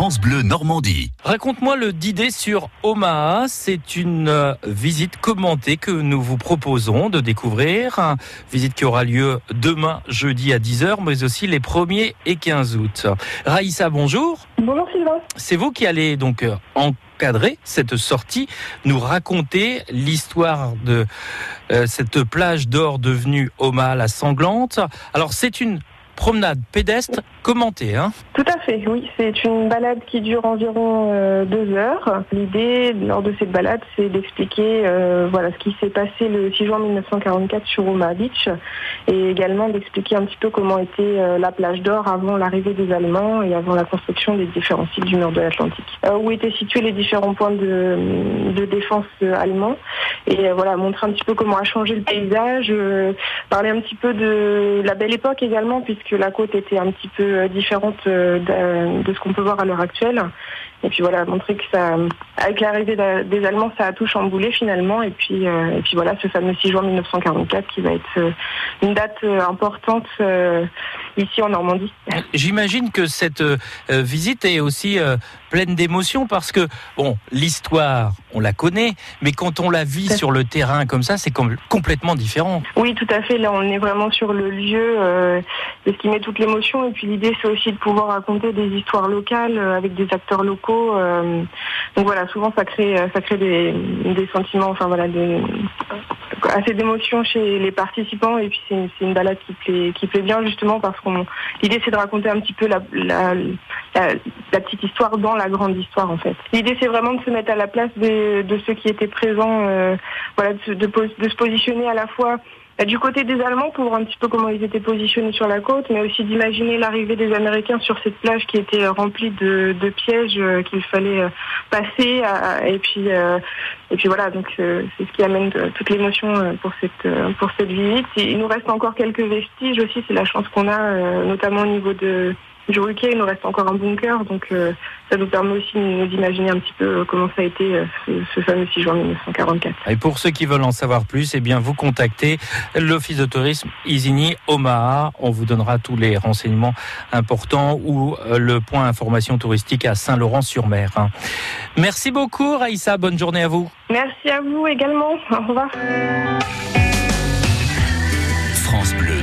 France Bleu Normandie. Raconte-moi le d'idée sur Omaha. C'est une euh, visite commentée que nous vous proposons de découvrir. Visite qui aura lieu demain, jeudi à 10h, mais aussi les 1er et 15 août. Raïssa, bonjour. Bonjour Sylvain. C'est vous qui allez donc euh, encadrer cette sortie, nous raconter l'histoire de euh, cette plage d'or devenue Omaha la sanglante. Alors c'est une promenade pédestre commentée. Hein Tout à fait, oui. C'est une balade qui dure environ euh, deux heures. L'idée, lors de cette balade, c'est d'expliquer euh, voilà, ce qui s'est passé le 6 juin 1944 sur Omaha Beach et également d'expliquer un petit peu comment était euh, la plage d'or avant l'arrivée des Allemands et avant la construction des différents sites du nord de l'Atlantique. où étaient situés les différents points de, de défense allemands et voilà, montrer un petit peu comment a changé le paysage, parler un petit peu de la belle époque également, puisque que la côte était un petit peu euh, différente euh, de, ce qu'on peut voir à l'heure actuelle. Et puis voilà, montrer que ça, avec l'arrivée des Allemands, ça a tout chamboulé finalement. Et puis, euh, et puis voilà, ce fameux 6 juin 1944 qui va être une date importante ici en Normandie. J'imagine que cette visite est aussi pleine d'émotions parce que, bon, l'histoire, on la connaît, mais quand on la vit sur le terrain comme ça, c'est complètement différent. Oui, tout à fait. Là, on est vraiment sur le lieu euh, ce qui met toute l'émotion. Et puis l'idée, c'est aussi de pouvoir raconter des histoires locales euh, avec des acteurs locaux. Euh. donc voilà, souvent ça crée, ça crée des, sentiments, enfin voilà, assez d'émotions chez les participants et puis c'est une, balade qui plaît, qui plaît bien justement parce qu'on l'idée c'est de raconter un petit peu la, la, petite histoire dans la grande histoire en fait. L'idée c'est vraiment de se mettre à la place de, de ceux qui étaient présents, euh, voilà, de, de, de, se positionner à la fois bah, du côté des Allemands pour voir un petit peu comment ils étaient positionnés sur la côte, mais aussi d'imaginer l'arrivée des Américains sur cette plage qui était remplie de, de pièges euh, qu'il fallait euh, passer. et puis et puis voilà, donc c'est ce qui amène toute l'émotion pour cette pour cette visite. Il nous reste encore quelques vestiges aussi, c'est la chance qu'on a, notamment au niveau de du il nous reste encore un bunker, donc euh, ça nous permet aussi d'imaginer un petit peu euh, comment ça a été euh, ce, fameux 6 juin 1944. Et pour ceux qui veulent en savoir plus, eh bien vous contactez l'Office de tourisme Isigny Omaha. On vous donnera tous les renseignements importants ou le point information touristique à Saint-Laurent-sur-Mer. Hein. Merci beaucoup Raïssa, bonne journée à vous. Merci à vous également, au revoir. France Bleu.